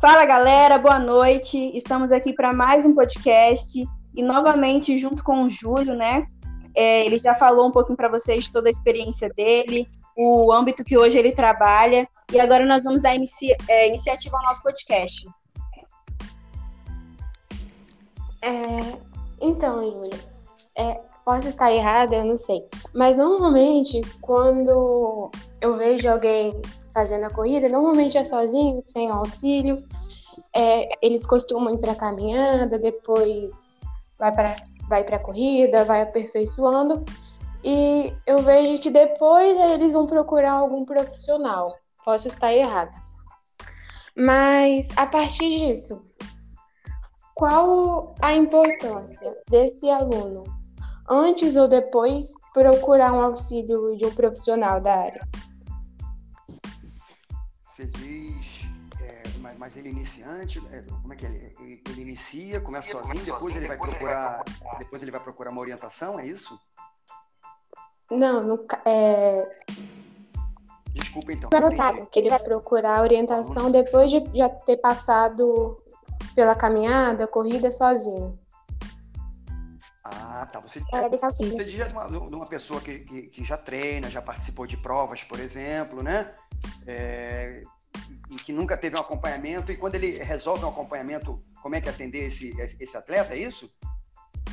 Fala galera, boa noite. Estamos aqui para mais um podcast e novamente junto com o Júlio, né? É, ele já falou um pouquinho para vocês toda a experiência dele, o âmbito que hoje ele trabalha e agora nós vamos dar é, iniciativa ao nosso podcast. É, então, Júlio, é, posso estar errada, eu não sei, mas normalmente quando eu vejo alguém fazendo a corrida, normalmente é sozinho, sem auxílio. É, eles costumam ir para caminhada, depois vai para vai para corrida, vai aperfeiçoando. E eu vejo que depois eles vão procurar algum profissional. Posso estar errada. Mas a partir disso, qual a importância desse aluno, antes ou depois, procurar um auxílio de um profissional da área? Mas, ele iniciante, é, como é que é? ele, ele, ele inicia, começa sozinho, depois ele vai procurar, depois ele vai procurar uma orientação, é isso? Não, no, é... Desculpa então. Não sabe que ele vai procurar orientação depois de já ter passado pela caminhada, corrida sozinho. Ah, tá. Você, é, diz de uma, de uma pessoa que, que, que, já treina, já participou de provas, por exemplo, né? É, e que nunca teve um acompanhamento, e quando ele resolve um acompanhamento, como é que atender esse, esse atleta, é isso?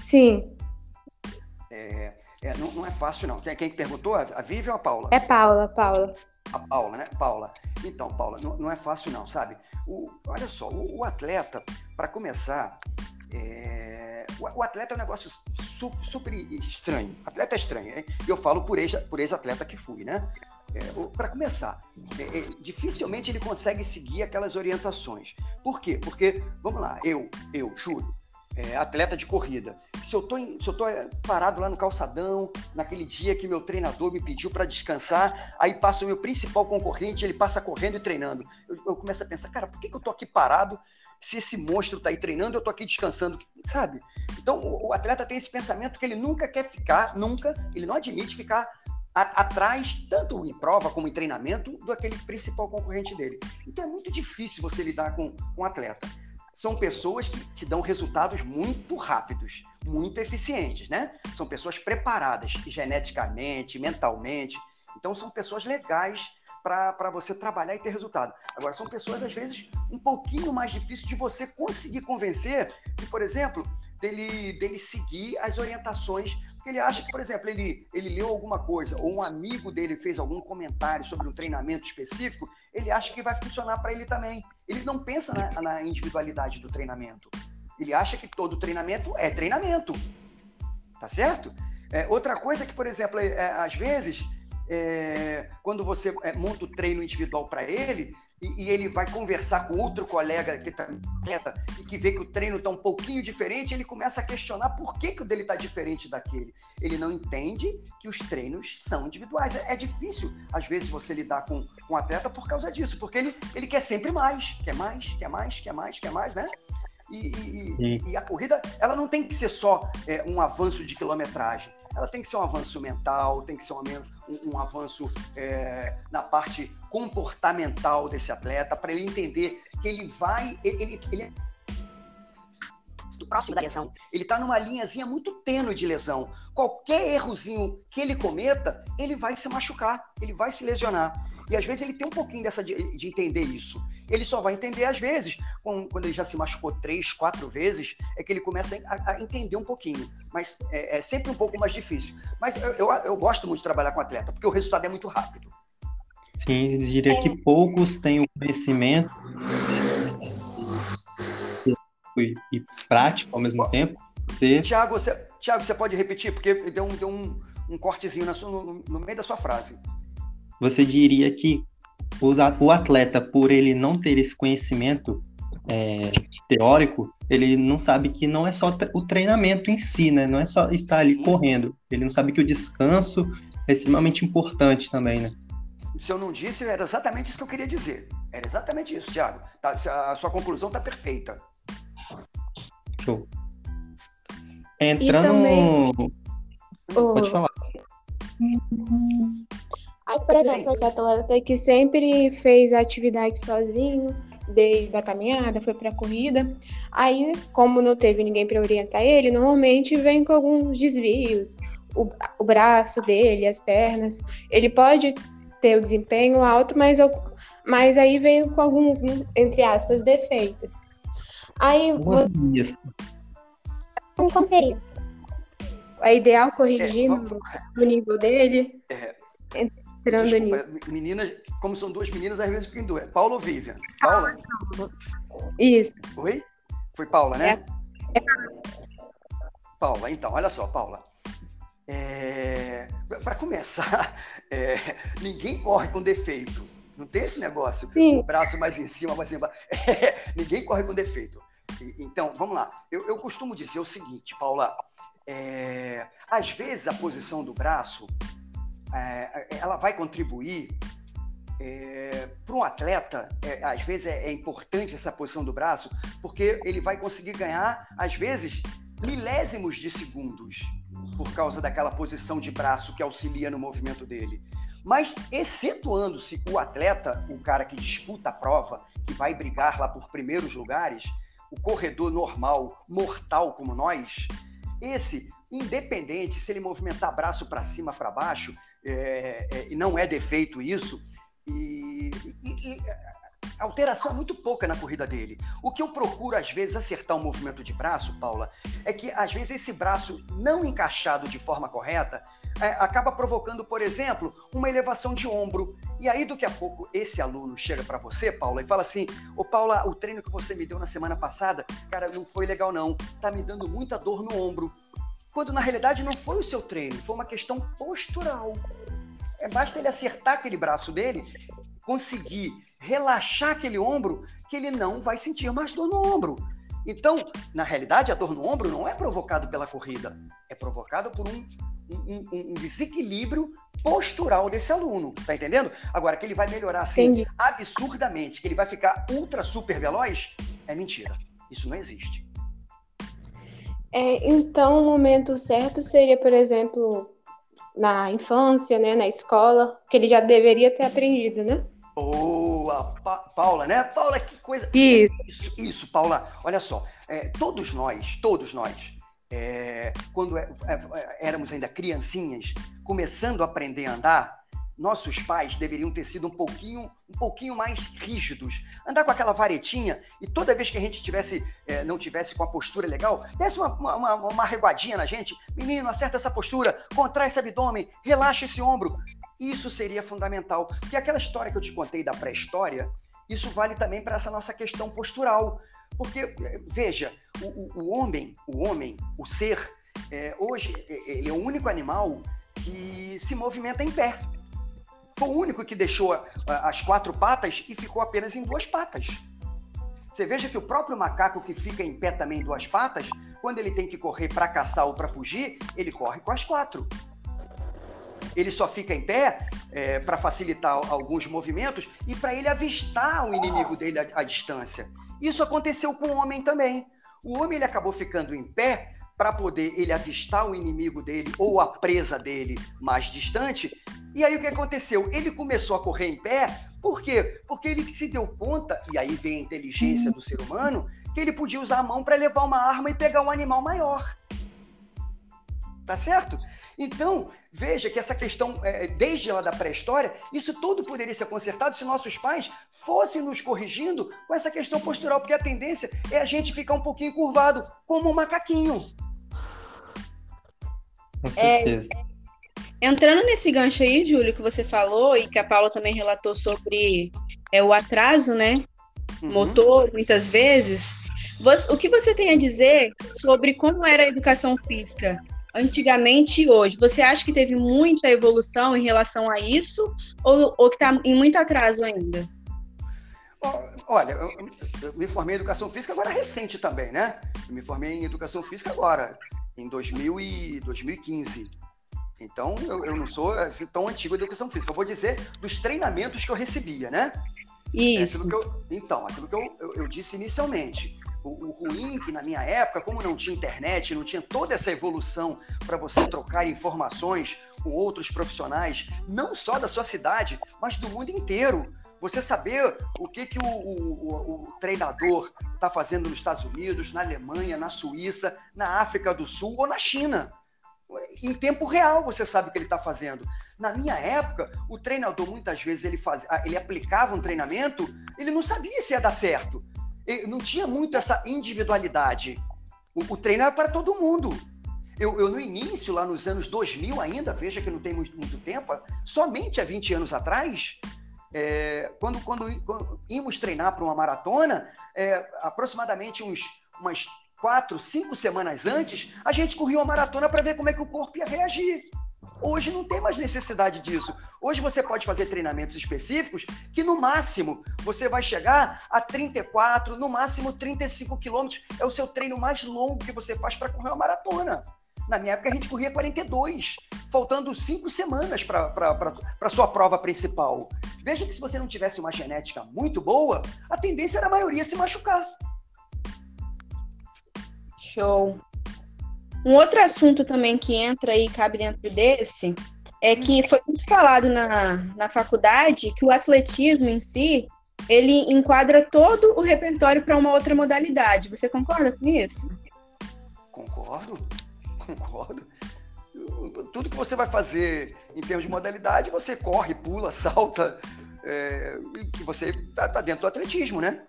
Sim. É, é, não, não, é fácil, não. Quem, quem perguntou? A Vivi ou a Paula? É Paula, Paula. A Paula, né? Paula. Então, Paula, não, não é fácil, não, sabe? O, olha só, o, o atleta, para começar, é, o, o, atleta é um negócio su, super estranho. Atleta é estranho, hein? Eu falo por ex-atleta por ex que fui, né? É, para começar, é, é, dificilmente ele consegue seguir aquelas orientações. Por quê? Porque, vamos lá, eu, eu, Júlio, é, atleta de corrida. Se eu, tô em, se eu tô é, parado lá no calçadão, naquele dia que meu treinador me pediu para descansar, aí passa o meu principal concorrente, ele passa correndo e treinando. Eu, eu começo a pensar, cara, por que, que eu tô aqui parado se esse monstro tá aí treinando, eu tô aqui descansando, sabe? Então, o atleta tem esse pensamento que ele nunca quer ficar, nunca, ele não admite ficar atrás, tanto em prova como em treinamento, do aquele principal concorrente dele. Então é muito difícil você lidar com um atleta. São pessoas que te dão resultados muito rápidos, muito eficientes, né? São pessoas preparadas geneticamente, mentalmente. Então são pessoas legais para você trabalhar e ter resultado. Agora, são pessoas, às vezes, um pouquinho mais difíceis de você conseguir convencer, que, por exemplo, dele, dele seguir as orientações ele acha que, por exemplo, ele, ele leu alguma coisa, ou um amigo dele fez algum comentário sobre um treinamento específico, ele acha que vai funcionar para ele também. Ele não pensa na, na, individualidade do treinamento. Ele acha que todo treinamento é treinamento. Tá certo? É, outra coisa que, por exemplo, é, é às vezes, é, quando você é, monta o treino individual para ele, e, e, ele vai conversar com outro colega que está atleta e que vê que o treino está um pouquinho diferente, ele começa a questionar por que, que o dele está diferente daquele. Ele não entende que os treinos são individuais. É, é difícil, às vezes, você lidar com, com um atleta por causa disso, porque ele, ele quer sempre mais, quer mais, quer mais, quer mais, quer mais, né? E, e, e a corrida, ela não tem que ser só é, um avanço de quilometragem ela tem que ser um avanço mental, tem que ser um, um, um avanço é, na parte comportamental desse atleta, para ele entender que ele vai. Ele, ele, é próximo da lesão. Ele está numa linhazinha muito tênue de lesão. Qualquer errozinho que ele cometa, ele vai se machucar, ele vai se lesionar. E às vezes ele tem um pouquinho dessa de, de entender isso. Ele só vai entender às vezes, quando, ele já se machucou três, quatro vezes, é que ele começa a, a entender um pouquinho. Mas é, é, sempre um pouco mais difícil. Mas eu, eu, eu, gosto muito de trabalhar com atleta, porque o resultado é muito rápido. Sim, eu diria que poucos têm o conhecimento e, e prático ao mesmo tempo. Você... Tiago, você, Tiago, você pode repetir? Porque deu um, deu um, um cortezinho sua, no, no meio da sua frase você diria que o atleta, por ele não ter esse conhecimento é, teórico, ele não sabe que não é só o treinamento em si, né? Não é só estar ali correndo. Ele não sabe que o descanso é extremamente importante também, né? Se eu não disse, era exatamente isso que eu queria dizer. Era exatamente isso, Thiago. Tá, a sua conclusão está perfeita. Show. Entrando. Também... Pode falar. Aí, por exemplo, esse atleta que sempre fez atividade sozinho, desde a caminhada, foi para a corrida. Aí, como não teve ninguém para orientar ele, normalmente vem com alguns desvios, o, o braço dele, as pernas. Ele pode ter o desempenho alto, mas, eu, mas aí veio com alguns, né, entre aspas, defeitos. Aí, Algumas Como seria? É ideal corrigir é, no nível dele. É, entrando desculpa, nisso. Meninas, como são duas meninas, às vezes ficam duas. Paula ou Vivian? Paula? Isso. Oi? Foi Paula, né? É. Paula, então, olha só, Paula. É... Para começar, é... ninguém corre com defeito. Não tem esse negócio, Sim. o braço mais em cima, mais embaixo. É... Ninguém corre com defeito. Então, vamos lá. Eu, eu costumo dizer o seguinte, Paula. É... Às vezes a posição do braço é, ela vai contribuir é, para um atleta, é, às vezes é, é, importante essa posição do braço, porque ele vai conseguir ganhar, às vezes, milésimos de segundos por causa daquela posição de braço que auxilia no movimento dele. Mas, excetuando-se o atleta, o cara que disputa a prova, que vai brigar lá por primeiros lugares, o corredor normal, mortal como nós, esse, independente se ele movimentar braço para cima, para baixo, é, é, e não é defeito isso, e, e, e, alteração é muito pouca na corrida dele. O que eu procuro, às vezes, acertar um movimento de braço, Paula, é que, às vezes, esse braço não encaixado de forma correta é, acaba provocando, por exemplo, uma elevação de ombro. E aí, daqui a pouco, esse aluno chega para você, Paula, e fala assim: Ô, Paula, o treino que você me deu na semana passada, cara, não foi legal, não. Tá me dando muita dor no ombro quando na realidade não foi o seu treino, foi uma questão postural. É basta ele acertar aquele braço dele, conseguir relaxar aquele ombro, que ele não vai sentir mais dor no ombro. Então, na realidade, a dor no ombro não é provocado pela corrida, é provocado por um, um, um, desequilíbrio postural desse aluno, tá entendendo? Agora, que ele vai melhorar assim Entendi. absurdamente, que ele vai ficar ultra super veloz, é mentira. Isso não existe. É, então, o momento certo seria, por exemplo, na infância, né, na escola, que ele já deveria ter aprendido, né? Boa, pa Paula, né? Paula, que coisa. Isso, isso, isso Paula. Olha só, é, todos nós, todos nós, é, quando é, é, éramos ainda criancinhas, começando a aprender a andar, nossos pais deveriam ter sido um pouquinho, um pouquinho mais rígidos. Andar com aquela varetinha e toda vez que a gente tivesse, é, não tivesse com a postura legal, desse uma, uma, uma reguadinha na gente. Menino, acerta essa postura, contrai esse abdômen, relaxa esse ombro. Isso seria fundamental. Porque aquela história que eu te contei da pré-história, isso vale também para essa nossa questão postural. Porque, veja, o, o, o homem, o homem, o ser, é, hoje, ele é o único animal que se movimenta em pé. Foi o único que deixou as quatro patas e ficou apenas em duas patas. Você veja que o próprio macaco que fica em pé também em duas patas, quando ele tem que correr para caçar ou para fugir, ele corre com as quatro. Ele só fica em pé é, para facilitar alguns movimentos e para ele avistar o inimigo dele à, à distância. Isso aconteceu com o homem também. O homem ele acabou ficando em pé para poder ele avistar o inimigo dele ou a presa dele mais distante. E aí o que aconteceu? Ele começou a correr em pé, por quê? Porque ele se deu conta, e aí vem a inteligência do ser humano, que ele podia usar a mão para levar uma arma e pegar um animal maior. Tá certo? Então, veja que essa questão, é, desde lá da pré-história, isso tudo poderia ser consertado se nossos pais fossem nos corrigindo com essa questão postural, porque a tendência é a gente ficar um pouquinho curvado, como um macaquinho. Com certeza. É, entrando nesse gancho aí, Júlio, que você falou e que a Paula também relatou sobre é, o atraso, né? Uhum. Motor, muitas vezes. Você, o que você tem a dizer sobre como era a educação física antigamente e hoje? Você acha que teve muita evolução em relação a isso ou, ou que está em muito atraso ainda? Olha, eu, eu, me formei em educação física agora recente também, né? Eu me formei em educação física agora, em 2000 e 2015. Então, eu, eu não sou assim, tão antigo em educação física. Eu vou dizer dos treinamentos que eu recebia, né? Isso. É aquilo então, aquilo que eu, eu, eu disse inicialmente. O, o, ruim que na minha época, como não tinha internet, não tinha toda essa evolução para você trocar informações com outros profissionais, não só da sua cidade, mas do mundo inteiro. Você saber o que, que o, o, o treinador está fazendo nos Estados Unidos, na Alemanha, na Suíça, na África do Sul ou na China. Em tempo real você sabe o que ele está fazendo. Na minha época, o treinador muitas vezes ele, faz, ele aplicava um treinamento, ele não sabia se ia dar certo. Ele não tinha muito essa individualidade. O, o treino era para todo mundo. Eu, eu, no início, lá nos anos 2000 ainda, veja que não tem muito, muito tempo, somente há 20 anos atrás, é, quando, quando, quando, íamos treinar para uma maratona, é, aproximadamente uns, umas quatro, cinco semanas antes, a gente corria uma maratona para ver como é que o corpo ia reagir. Hoje não tem mais necessidade disso. Hoje você pode fazer treinamentos específicos que, no máximo, você vai chegar a 34, no máximo 35 quilômetros. É o seu treino mais longo que você faz para correr uma maratona. Na minha época, a gente corria 42, faltando cinco semanas para a sua prova principal. Veja que se você não tivesse uma genética muito boa, a tendência era a maioria se machucar. Show. Um outro assunto também que entra e cabe dentro desse é que foi muito falado na, na faculdade que o atletismo em si ele enquadra todo o repertório para uma outra modalidade. Você concorda com isso? Concordo concordo. Tudo que você vai fazer em termos de modalidade, você corre, pula, salta, é, que você tá, tá, dentro do atletismo, né?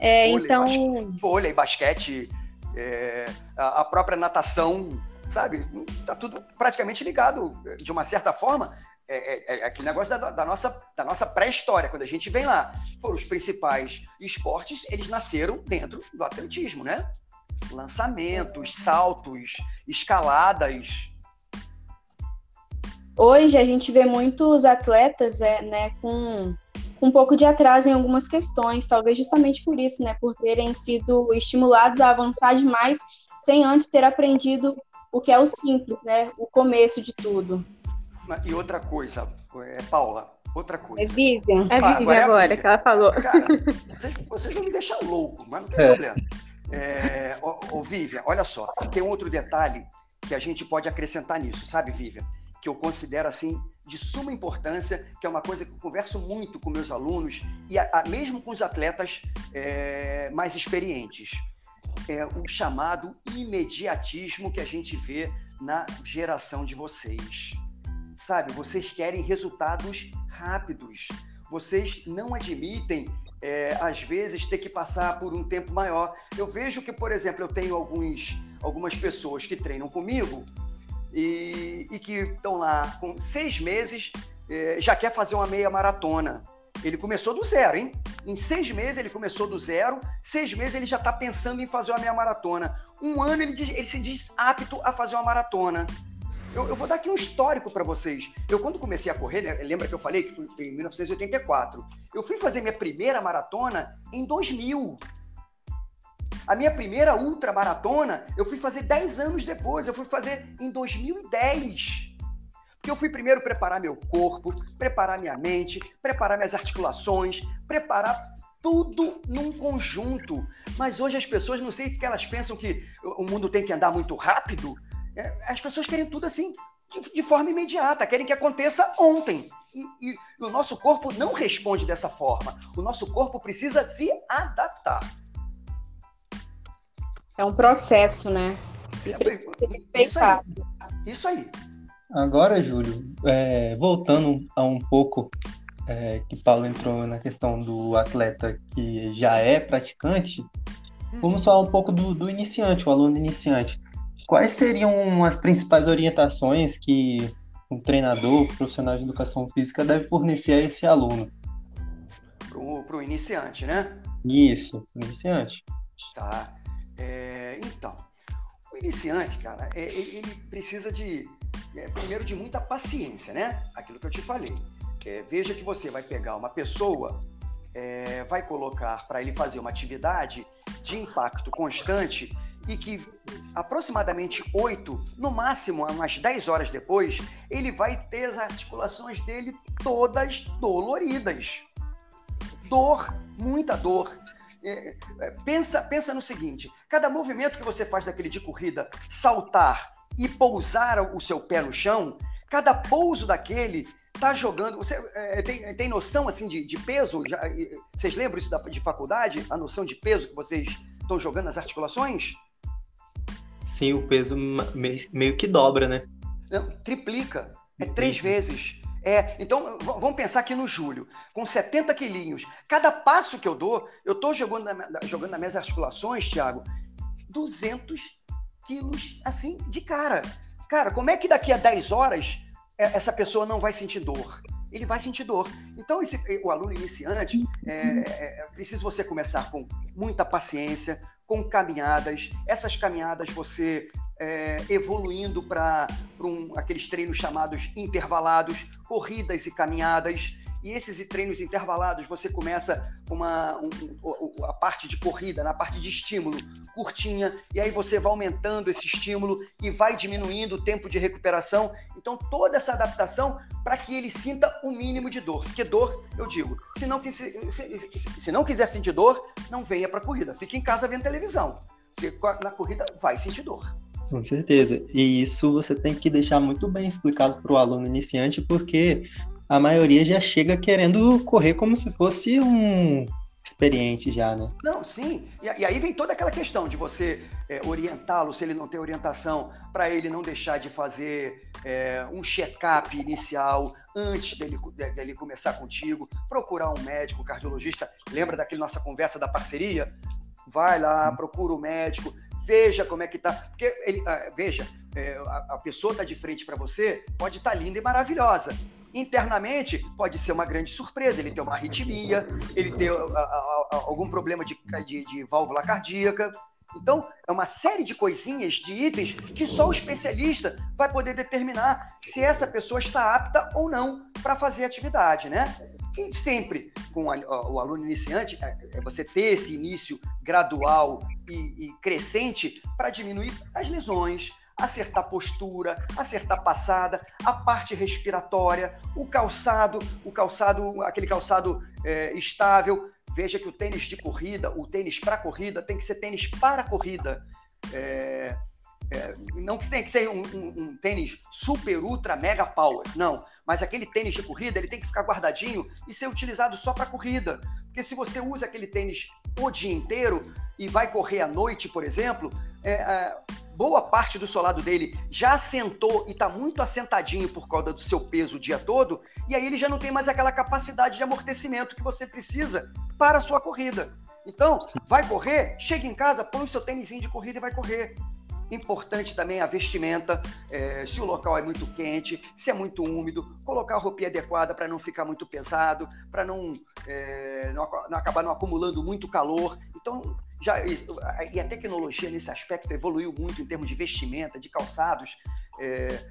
É, vôlei, então. Basquete, vôlei, basquete, é, a, própria natação, sabe? Tá tudo praticamente ligado, de uma certa forma, é, é, é, aquele negócio da, da nossa, da nossa pré-história, quando a gente vem lá. Foram os principais esportes, eles nasceram dentro do atletismo, né? lançamentos, saltos, escaladas. Hoje a gente vê muitos atletas é, né, com um pouco de atraso em algumas questões, talvez justamente por isso, né, por terem sido estimulados a avançar demais sem antes ter aprendido o que é o simples, né, o começo de tudo. E outra coisa, é, Paula, outra coisa. É Vivian. É Vivian agora, é agora que ela falou. Cara, vocês, vocês vão me deixar louco, mas não tem é. problema. É, ô, ô, Vivian, olha só, tem um outro detalhe que a gente pode acrescentar nisso, sabe, Vivian? Que eu considero assim de suma importância, que é uma coisa que eu converso muito com meus alunos e a, a, mesmo com os atletas é, mais experientes. É o chamado imediatismo que a gente vê na geração de vocês. Sabe, vocês querem resultados rápidos. Vocês não admitem é, às vezes, ter que passar por um tempo maior. Eu vejo que, por exemplo, eu tenho alguns, algumas pessoas que treinam comigo e, e que estão lá com seis meses, é, já quer fazer uma meia maratona. Ele começou do zero, hein? Em seis meses ele começou do zero, seis meses ele já está pensando em fazer uma meia maratona. Um ano ele, diz, ele se diz apto a fazer uma maratona. Eu, eu, vou dar aqui um histórico para vocês. Eu, quando comecei a correr, né, lembra que eu falei que foi em 1984? Eu fui fazer minha primeira maratona em 2000. A minha primeira ultramaratona eu fui fazer 10 anos depois. Eu fui fazer em 2010. Porque eu fui primeiro preparar meu corpo, preparar minha mente, preparar minhas articulações, preparar tudo num conjunto. Mas hoje as pessoas, não sei porque elas pensam que o mundo tem que andar muito rápido. É, as pessoas querem tudo assim, de, forma imediata, querem que aconteça ontem. E, e, o nosso corpo não responde dessa forma. O nosso corpo precisa se adaptar. É um processo, né? É, isso, aí. isso aí. Agora, Júlio, é, voltando a um pouco é, que Paulo entrou na questão do atleta que já é praticante, hum. vamos falar um pouco do, do iniciante, o aluno iniciante quais seriam as principais orientações que um treinador profissional de educação física deve fornecer a esse aluno? Para o iniciante, né? Isso, para o iniciante. Tá. É, então, o iniciante, cara, é, ele precisa de, é, primeiro, de muita paciência, né? Aquilo que eu te falei. É, veja que você vai pegar uma pessoa, é, vai colocar para ele fazer uma atividade de impacto constante e que aproximadamente 8, no máximo umas 10 horas depois, ele vai ter as articulações dele todas doloridas. Dor, muita dor. É, é, pensa, pensa no seguinte: cada movimento que você faz daquele de corrida, saltar e pousar o seu pé no chão, cada pouso daquele tá jogando. Você é, tem, tem noção assim de, de peso? Já, vocês lembram isso da, de faculdade? A noção de peso que vocês estão jogando nas articulações? Sim, o peso meio que dobra, né? Não, triplica. É três vezes. É, então, vamos pensar aqui no Júlio, com 70 quilinhos. Cada passo que eu dou, eu estou jogando, jogando nas minhas articulações, Thiago, 200 quilos assim de cara. Cara, como é que daqui a 10 horas é, essa pessoa não vai sentir dor? Ele vai sentir dor. Então, esse, o aluno iniciante, é, é, é precisa você começar com muita paciência, com caminhadas. Essas caminhadas você é, evoluindo para um, aqueles treinos chamados intervalados, corridas e caminhadas. E esses treinos intervalados, você começa uma, um, a parte de corrida, na parte de estímulo curtinha, e aí você vai aumentando esse estímulo e vai diminuindo o tempo de recuperação. Então, toda essa adaptação para que ele sinta o um mínimo de dor. Porque dor, eu digo, se não, se, se, se não quiser sentir dor, não venha para a corrida. Fique em casa vendo televisão. Porque na corrida vai sentir dor. Com certeza. E isso você tem que deixar muito bem explicado para o aluno iniciante, porque a maioria já chega querendo correr como se fosse um experiente já, né? Não, sim. E, e aí vem toda aquela questão de você é, orientá-lo, se ele não tem orientação, para ele não deixar de fazer é, um check-up inicial antes dele, dele começar contigo, procurar um médico, cardiologista. Lembra daquela nossa conversa da parceria? Vai lá, procura o médico, veja como é que tá. Porque ele, ah, veja, é, a, a, pessoa tá de frente para você, pode estar tá linda e maravilhosa. Internamente, pode ser uma grande surpresa. Ele ter uma arritmia, ele ter a, a, algum problema de, de, de válvula cardíaca. Então, é uma série de coisinhas, de itens, que só o especialista vai poder determinar se essa pessoa está apta ou não para fazer atividade, né? E sempre com o aluno iniciante, é, é você ter esse início gradual e, e crescente para diminuir as lesões, acertar postura, acertar passada, a parte respiratória, o calçado, o calçado, aquele calçado é, estável. Veja que o tênis de corrida, o tênis para corrida, tem que ser tênis para corrida. É, é, não que tenha que ser um, um, um, tênis super, ultra, mega power, não. Mas aquele tênis de corrida, ele tem que ficar guardadinho e ser utilizado só para corrida. Porque se você usa aquele tênis o dia inteiro e vai correr à noite, por exemplo, é, é, boa parte do solado dele já assentou e está muito assentadinho por causa do seu peso o dia todo, e aí ele já não tem mais aquela capacidade de amortecimento que você precisa para a sua corrida. Então, vai correr, chega em casa, põe o seu tênis de corrida e vai correr. Importante também a vestimenta, é, se o local é muito quente, se é muito úmido, colocar a roupinha adequada para não ficar muito pesado, para não, é, não, não, acabar não acumulando muito calor. Então, já, e a tecnologia nesse aspecto evoluiu muito em termos de vestimenta, de calçados, é,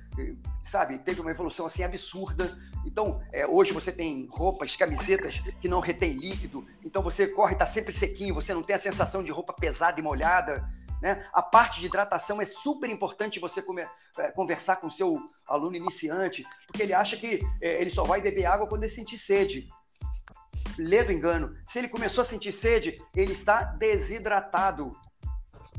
sabe? Teve uma evolução assim absurda. Então, é, hoje você tem roupas, camisetas que não retém líquido, então você corre, está sempre sequinho, você não tem a sensação de roupa pesada e molhada. Né? A parte de hidratação é super importante você é, conversar com o seu aluno iniciante, porque ele acha que é, ele só vai beber água quando ele sentir sede. Lê do engano. Se ele começou a sentir sede, ele está desidratado.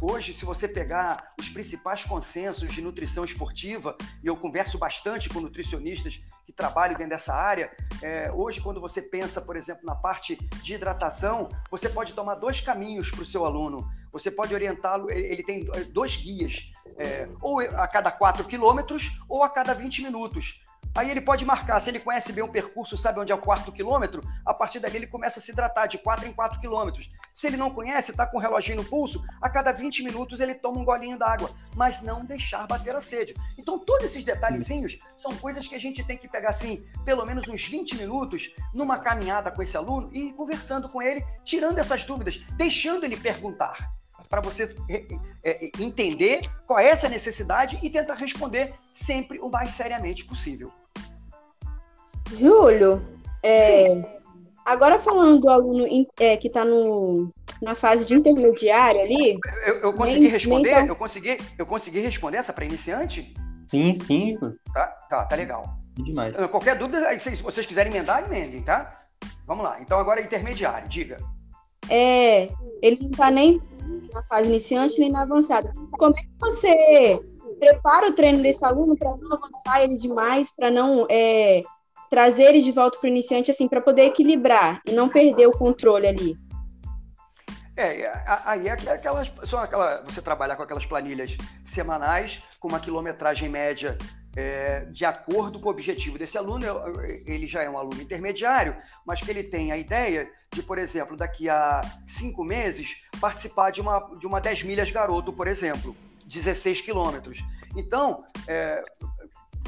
Hoje, se você pegar os principais consensos de nutrição esportiva, e eu converso bastante com nutricionistas que trabalham dentro dessa área, é, hoje, quando você pensa, por exemplo, na parte de hidratação, você pode tomar dois caminhos para o seu aluno. Você pode orientá-lo, ele tem dois guias, é, ou a cada 4 quilômetros ou a cada 20 minutos. Aí ele pode marcar, se ele conhece bem o percurso, sabe onde é o quarto quilômetro, a partir dali ele começa a se hidratar de 4 em 4 quilômetros. Se ele não conhece, está com o reloginho no pulso, a cada 20 minutos ele toma um golinho d'água, mas não deixar bater a sede. Então, todos esses detalhezinhos são coisas que a gente tem que pegar, assim, pelo menos uns 20 minutos numa caminhada com esse aluno e ir conversando com ele, tirando essas dúvidas, deixando ele perguntar para você é, é, entender qual é essa necessidade e tentar responder sempre o mais seriamente possível. Júlio, é, agora falando do aluno é, que está na fase de intermediário ali. Eu, eu consegui nem, responder? Nem tá... eu, consegui, eu consegui responder essa para iniciante? Sim, sim. Tá, tá, tá legal. Demais. Qualquer dúvida, se vocês quiserem emendar, emendem, tá? Vamos lá. Então agora é intermediário, diga. É, ele não está nem na fase iniciante nem na avançada. Como é que você prepara o treino desse aluno para não avançar ele demais, para não é, trazer ele de volta para o iniciante, assim, para poder equilibrar e não perder o controle ali? É, aí é aquelas, são aquela, você trabalhar com aquelas planilhas semanais, com uma quilometragem média é, de acordo com o objetivo desse aluno. Ele já é um aluno intermediário, mas que ele tem a ideia de, por exemplo, daqui a cinco meses, participar de uma, de uma 10 milhas garoto, por exemplo, 16 quilômetros. Então, é,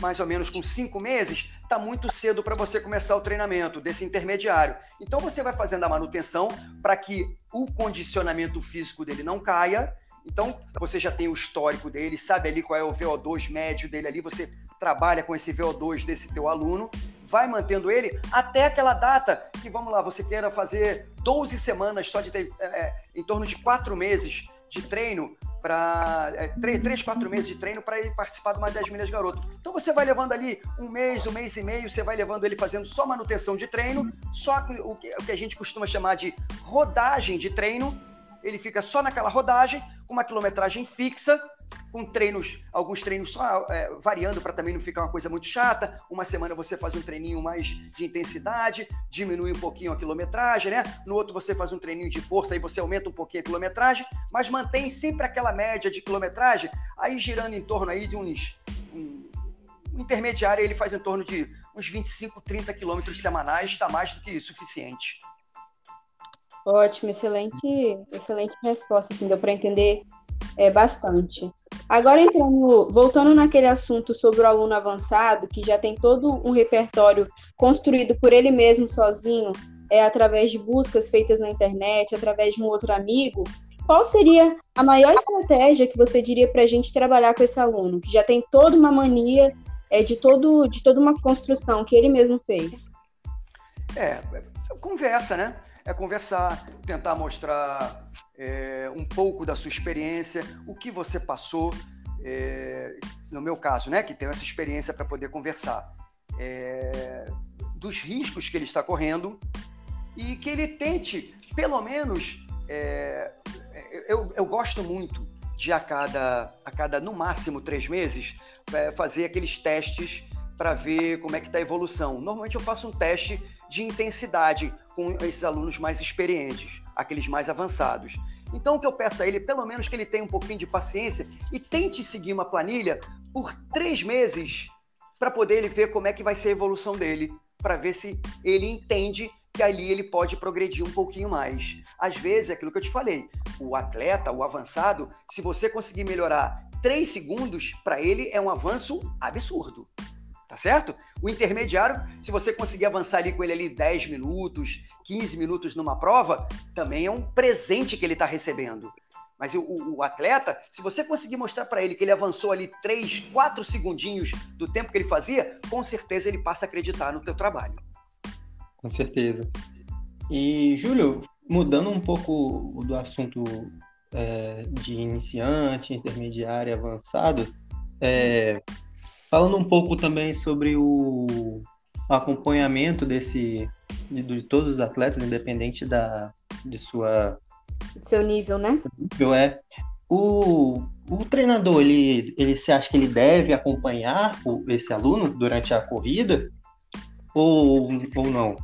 mais ou menos com cinco meses, está muito cedo para você começar o treinamento desse intermediário. Então você vai fazendo a manutenção para que o condicionamento físico dele não caia. Então você já tem o histórico dele, sabe ali qual é o VO2 médio dele ali, você trabalha com esse VO2 desse teu aluno, vai mantendo ele até aquela data que, vamos lá, você queira fazer 12 semanas só de é, é, em torno de quatro meses de treino para é, três, quatro meses de treino para ele participar de uma 10 milhas garoto. Então você vai levando ali um mês, um mês e meio, você vai levando ele fazendo só manutenção de treino, só o que, o que a gente costuma chamar de rodagem de treino. Ele fica só naquela rodagem, com uma quilometragem fixa, com treinos, alguns treinos só é, variando para também não ficar uma coisa muito chata. Uma semana você faz um treininho mais de intensidade, diminui um pouquinho a quilometragem, né? No outro você faz um treininho de força, aí você aumenta um pouquinho a quilometragem, mas mantém sempre aquela média de quilometragem, aí girando em torno aí de uns. Um, um intermediário ele faz em torno de uns 25, 30 quilômetros semanais, está mais do que suficiente. Ótimo, excelente, excelente resposta, assim, deu para entender é, bastante. Agora entrando, voltando naquele assunto sobre o aluno avançado, que já tem todo um repertório construído por ele mesmo sozinho, é através de buscas feitas na internet, através de um outro amigo, qual seria a maior estratégia que você diria para a gente trabalhar com esse aluno, que já tem toda uma mania é, de, todo, de toda uma construção que ele mesmo fez? É, conversa, né? É conversar, tentar mostrar é, um pouco da sua experiência, o que você passou, é, no meu caso, né, que tenho essa experiência para poder conversar, é, dos riscos que ele está correndo e que ele tente, pelo menos, eu, eu gosto muito de a cada, a cada, no máximo, três meses, fazer aqueles testes para ver como é que está a evolução. Normalmente eu faço um teste de intensidade com esses alunos mais experientes, aqueles mais avançados. Então, o que eu peço a ele, pelo menos que ele tenha um pouquinho de paciência e tente seguir uma planilha por três meses para poder ele ver como é que vai ser a evolução dele, para ver se ele entende que ali ele pode progredir um pouquinho mais. Às vezes, é aquilo que eu te falei, o atleta, o avançado, se você conseguir melhorar três segundos, para ele é um avanço absurdo tá certo? O intermediário, se você conseguir avançar ali com ele ali 10 minutos, 15 minutos numa prova, também é um presente que ele está recebendo. Mas o, o, atleta, se você conseguir mostrar para ele que ele avançou ali 3, 4 segundinhos do tempo que ele fazia, com certeza ele passa a acreditar no teu trabalho. Com certeza. E, Júlio, mudando um pouco do assunto é, de iniciante, intermediário e avançado, é, Falando um pouco também sobre o acompanhamento desse de, de todos os atletas, independente da de sua seu nível, né? Nível é o, o treinador ele ele se acha que ele deve acompanhar o, esse aluno durante a corrida ou ou não?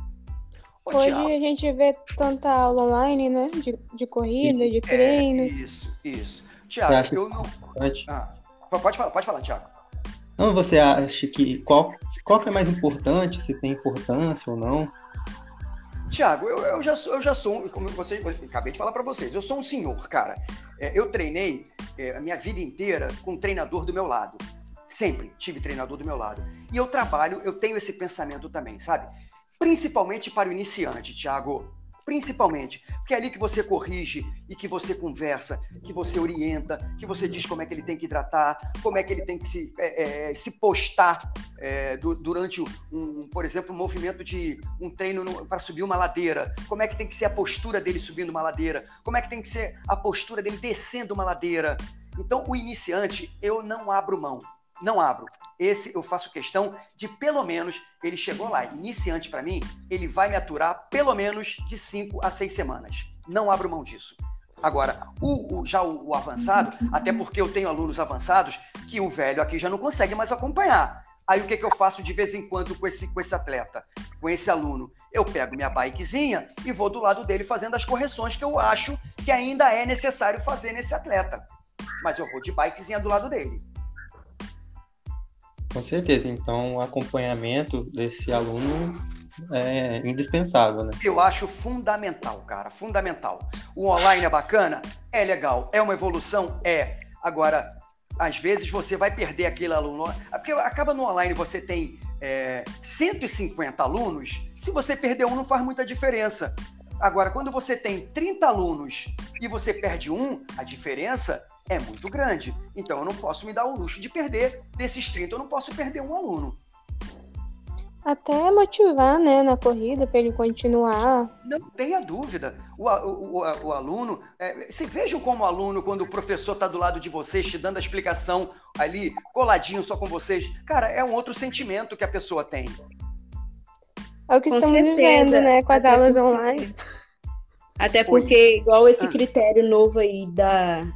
Hoje a gente vê tanta aula online, né? De, de corrida, de treino. É, isso, isso. Tiago, eu não. Ah, pode falar, pode falar, Tiago. Não, você acha que qual, qual que é mais importante, se tem importância ou não? Tiago, eu, eu, já sou, eu já sou, como você, eu acabei de falar para vocês, eu sou um senhor, cara. É, eu treinei é, a minha vida inteira com um treinador do meu lado. Sempre tive treinador do meu lado. E eu trabalho, eu tenho esse pensamento também, sabe? Principalmente para o iniciante, Tiago principalmente, porque é ali que você corrige e que você conversa, que você orienta, que você diz como é que ele tem que hidratar, como é que ele tem que se, é, é, se postar é, do, durante, um, por exemplo, um movimento de um treino para subir uma ladeira, como é que tem que ser a postura dele subindo uma ladeira, como é que tem que ser a postura dele descendo uma ladeira. Então, o iniciante, eu não abro mão não abro. Esse eu faço questão de pelo menos ele chegou lá, iniciante para mim, ele vai me aturar pelo menos de 5 a 6 semanas. Não abro mão disso. Agora, o, o já o, o, avançado, até porque eu tenho alunos avançados que o velho aqui já não consegue mais acompanhar. Aí o que, que eu faço de vez em quando com esse, com esse atleta, com esse aluno? Eu pego minha bikezinha e vou do lado dele fazendo as correções que eu acho que ainda é necessário fazer nesse atleta. Mas eu vou de bikezinha do lado dele. Com certeza. Então, o acompanhamento desse aluno é indispensável, né? Eu acho fundamental, cara, fundamental. O online é bacana? É legal. É uma evolução? É. Agora, às vezes você vai perder aquele aluno. Porque acaba no online você tem é, 150 alunos, se você perder um, não faz muita diferença. Agora, quando você tem 30 alunos e você perde um, a diferença é muito grande. Então, eu não posso me dar o luxo de perder desses 30, eu não posso perder um aluno até motivar, né, na corrida para ele continuar. Não tenha dúvida. O, o, o, o aluno, é, se vejam como aluno quando o professor está do lado de vocês, te dando a explicação ali, coladinho só com vocês. Cara, é um outro sentimento que a pessoa tem. É o que com estamos certeza. vivendo, né, com as Até aulas porque... online. Até porque, igual esse ah. critério novo aí da,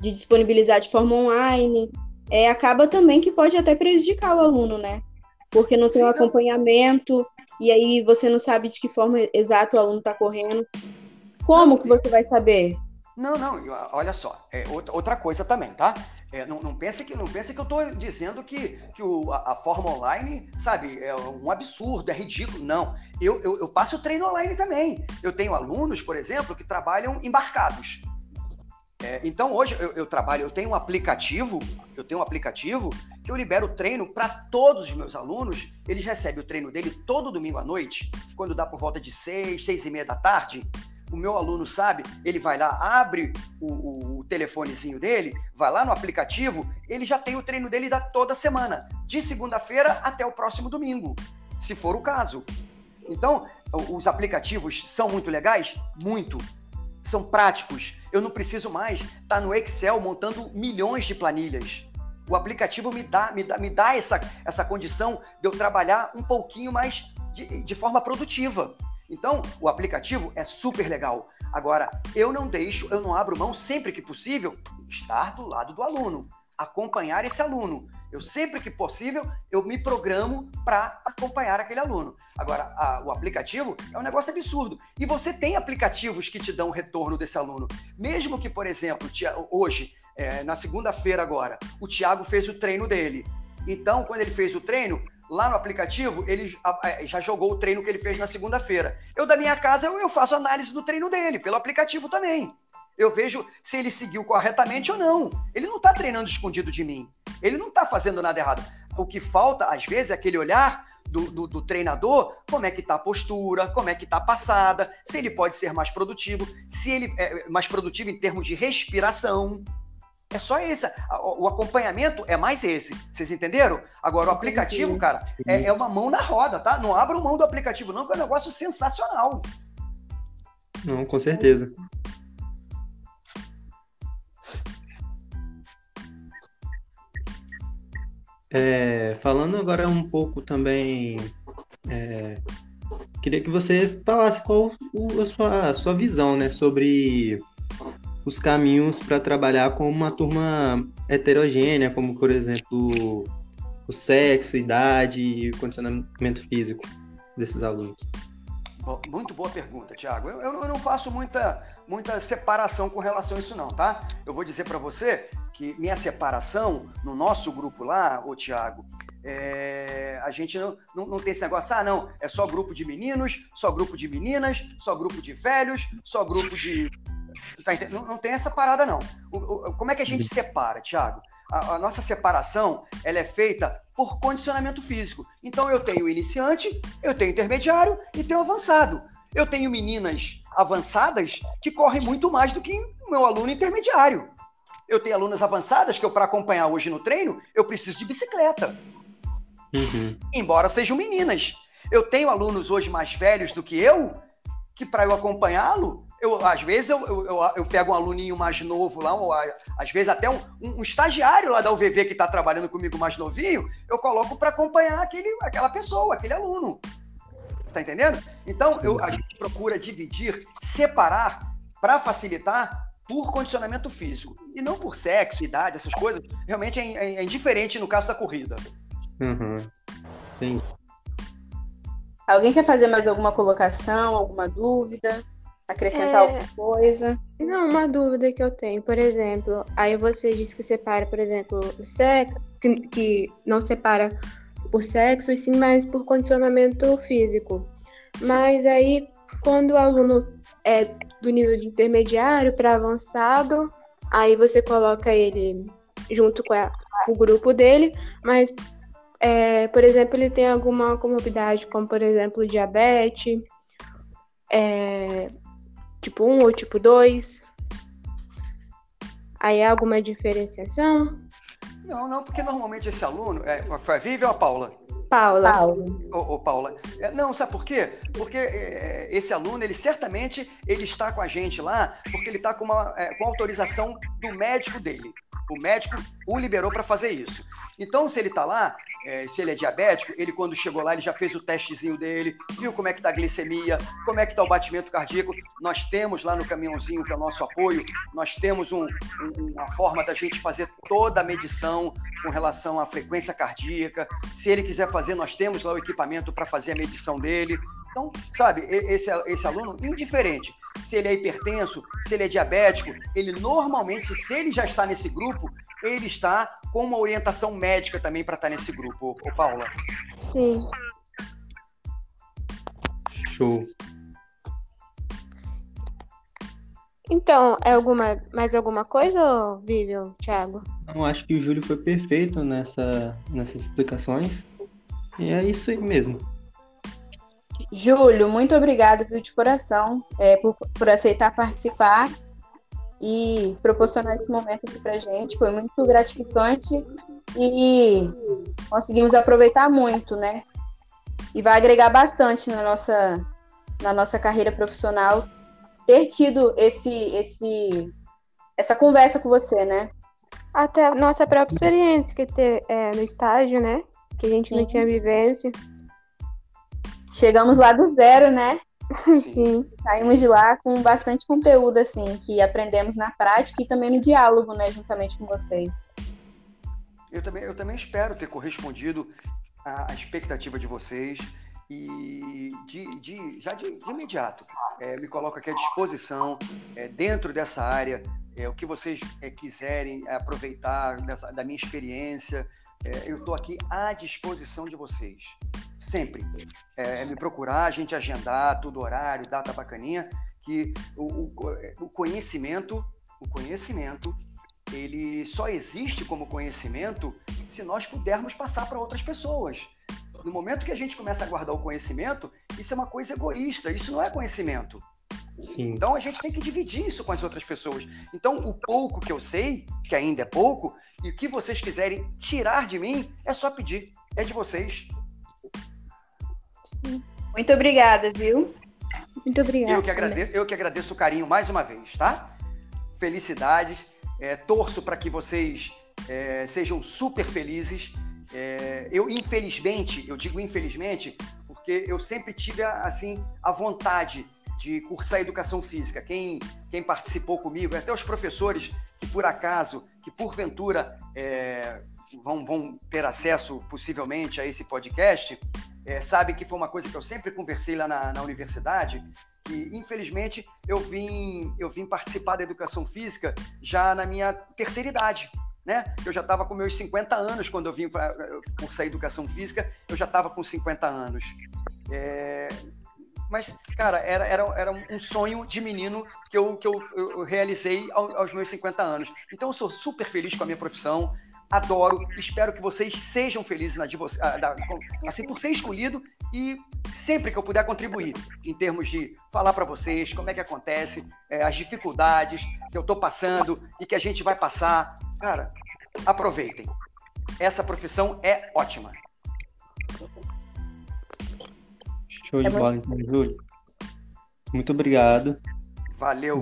de disponibilizar de forma online, é, acaba também que pode até prejudicar o aluno, né? porque não tem o um acompanhamento, e aí você não sabe de que forma exata o aluno está correndo. Como que você vai saber? Não, não, olha só, é outra coisa também, tá? É, não, não pense que não pense que eu estou dizendo que, que o, a, a, forma online, sabe, é um absurdo, é ridículo. Não, eu, eu, eu passo treino online também. Eu tenho alunos, por exemplo, que trabalham embarcados. É, então hoje eu, eu, trabalho, eu tenho um aplicativo, eu tenho um aplicativo que eu libero treino para todos os meus alunos. Eles recebem o treino dele todo domingo à noite, quando dá por volta de seis, seis e meia da tarde. O meu aluno sabe, ele vai lá, abre o, o, o telefonezinho dele, vai lá no aplicativo, ele já tem o treino dele da toda semana, de segunda-feira até o próximo domingo, se for o caso. Então, os aplicativos são muito legais? Muito. São práticos. Eu não preciso mais estar tá no Excel montando milhões de planilhas. O aplicativo me dá, me dá, me dá essa, essa condição de eu trabalhar um pouquinho mais de, de forma produtiva. Então, o aplicativo é super legal. Agora, eu não deixo, eu não abro mão sempre que possível estar do lado do aluno, acompanhar esse aluno. Eu sempre que possível, eu me programo para acompanhar aquele aluno. Agora, a, o aplicativo é um negócio absurdo. E você tem aplicativos que te dão retorno desse aluno. Mesmo que, por exemplo, hoje é, na segunda-feira agora, o Thiago fez o treino dele. Então, quando ele fez o treino, lá no aplicativo, ele já jogou o treino que ele fez na segunda-feira. Eu, da minha casa, eu faço análise do treino dele, pelo aplicativo também. Eu vejo se ele seguiu corretamente ou não. Ele não está treinando escondido de mim. Ele não está fazendo nada errado. O que falta, às vezes, é aquele olhar do, do, do, treinador, como é que está a postura, como é que está a passada, se ele pode ser mais produtivo, se ele é mais produtivo em termos de respiração. É só esse. O acompanhamento é mais esse. Vocês entenderam? Agora, o aplicativo, cara, é, é, uma mão na roda, tá? Não abra mão do aplicativo, não, que é um negócio sensacional. Não, com certeza. É, falando agora um pouco também, é, queria que você falasse qual a sua, a sua visão né, sobre os caminhos para trabalhar com uma turma heterogênea, como, por exemplo, o sexo, idade e o condicionamento físico desses alunos? Muito boa pergunta, Tiago. Eu, eu, não faço muita, muita separação com relação a isso, não, tá? Eu vou dizer para você que minha separação no nosso grupo lá, ô Tiago, é, a gente não, não, não, tem esse negócio, ah, não, é só grupo de meninos, só grupo de meninas, só grupo de velhos, só grupo de Tá, não, não, tem essa parada, não. O, o, como é que a gente separa, Thiago? A, a, nossa separação ela é feita por condicionamento físico. Então eu tenho iniciante, eu tenho intermediário e tenho avançado. Eu tenho meninas avançadas que correm muito mais do que o meu aluno intermediário. Eu tenho alunas avançadas que eu, para acompanhar hoje no treino, eu preciso de bicicleta. Uhum. Embora sejam meninas. Eu tenho alunos hoje mais velhos do que eu, que para eu acompanhá-lo, eu, às vezes eu, eu, eu, pego um aluninho mais novo lá, ou, às vezes até um, um, um estagiário lá da UVV que está trabalhando comigo mais novinho, eu coloco para acompanhar aquele, aquela pessoa, aquele aluno. Você está entendendo? Então, eu, a gente procura dividir, separar, para facilitar, por condicionamento físico. E não por sexo, idade, essas coisas. Realmente é, é, é indiferente no caso da corrida. Uhum. Sim. Alguém quer fazer mais alguma colocação, alguma dúvida? Acrescentar É. alguma coisa? Não, uma dúvida que eu tenho, por exemplo, aí você disse que separa, por exemplo, o sexo, que, que não separa por sexo, e sim mais por condicionamento físico. Mas aí, quando o aluno é do nível de intermediário para avançado, aí você coloca ele junto com, a- com o grupo dele, mas, é, por exemplo, ele tem alguma comorbidade, como, por exemplo, diabetes, é, tipo 1 ou tipo 2. Aí há alguma diferenciação? Não, não, porque normalmente esse aluno. É, foi a Vivi ou a Paula? Paula. Paulo. Ô, ô, Paula, é, não, sabe por quê? Porque é, esse aluno, ele certamente ele está com a gente lá, porque ele está com, uma, é, com autorização do médico dele. O médico o liberou para fazer isso. Então, se ele está lá, é, se ele é diabético, ele quando chegou lá, ele já fez o testezinho dele, viu como é que está a glicemia, como é que está o batimento cardíaco. Nós temos lá no caminhãozinho, que é o nosso apoio, nós temos um- um- uma forma da gente fazer toda a medição com relação à frequência cardíaca. Se ele quiser fazer, nós temos lá o equipamento para fazer a medição dele. Então, sabe, esse, esse aluno, indiferente se ele é hipertenso, se ele é diabético, ele normalmente, se ele já está nesse grupo, ele está com uma orientação médica também para estar nesse grupo, ô, Paula. Sim. Show. Então, é alguma, mais alguma coisa, Vivian, Thiago? Então, acho que o Júlio foi perfeito nessa, nessas explicações. E é isso aí mesmo. Júlio, muito obrigado, viu, de coração, é, por, por aceitar participar e proporcionar esse momento aqui pra gente. Foi muito gratificante e conseguimos aproveitar muito, né? E vai agregar bastante na nossa, na nossa carreira profissional ter tido esse, esse, essa conversa com você, né? Até a nossa própria experiência que ter, é, no estágio, né? Que a gente Sim. não tinha vivência. Chegamos lá do zero, né? Sim. Saímos de lá com bastante conteúdo, assim, que aprendemos na prática e também no diálogo, né, juntamente com vocês. Eu também, eu também espero ter correspondido à, expectativa de vocês e de, de- já de, de imediato é, me coloco aqui à disposição é, dentro dessa área, é, o que vocês é, quiserem aproveitar dessa- da minha experiência, é, eu estou aqui à disposição de vocês, sempre. É, me procurar, a gente agendar tudo horário, data bacaninha, que o, o- o conhecimento, o conhecimento ele só existe como conhecimento se nós pudermos passar para outras pessoas. No momento que a gente começa a guardar o conhecimento, isso é uma coisa egoísta, isso não é conhecimento. Sim. Então a gente tem que dividir isso com as outras pessoas. Então o pouco que eu sei, que ainda é pouco, e o que vocês quiserem tirar de mim, é só pedir. É de vocês. Muito obrigada, viu? Muito obrigada. Eu que, agradeço, eu que agradeço o carinho mais uma vez, tá? Felicidades. É, torço para que vocês é, sejam super felizes. É, eu, infelizmente, eu digo infelizmente, porque eu sempre tive a, assim a vontade de cursar educação física. Quem, quem participou comigo, até os professores que por acaso, que porventura é, vão, vão ter acesso possivelmente a esse podcast, é, sabe que foi uma coisa que eu sempre conversei lá na, na universidade, que infelizmente eu vim, eu vim participar da educação física já na minha terceira idade. Né? Eu já estava com meus 50 anos quando eu vim para cursar educação física, eu já estava com 50 anos. É, mas, cara, era, era, era um sonho de menino que eu, que eu, eu realizei ao, aos meus 50 anos. Então, eu sou super feliz com a minha profissão, adoro, espero que vocês sejam felizes na de assim, por ter escolhido e sempre que eu puder contribuir em termos de falar para vocês como é que acontece, eh, as dificuldades que eu estou passando e que a gente vai passar. Cara, aproveitem. Essa profissão é ótima. Show de É muito- bola, então, Júlio. Muito obrigado. Valeu.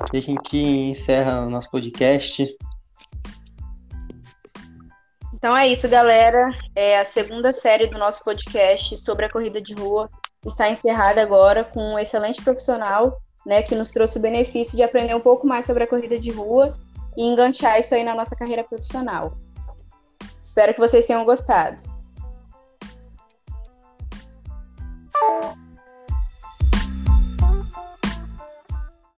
Aqui a gente encerra o nosso podcast. Então é isso, galera. É a segunda série do nosso podcast sobre a corrida de rua está encerrada agora com um excelente profissional, né, que nos trouxe o benefício de aprender um pouco mais sobre a corrida de rua e enganchar isso aí na nossa carreira profissional. Espero que vocês tenham gostado.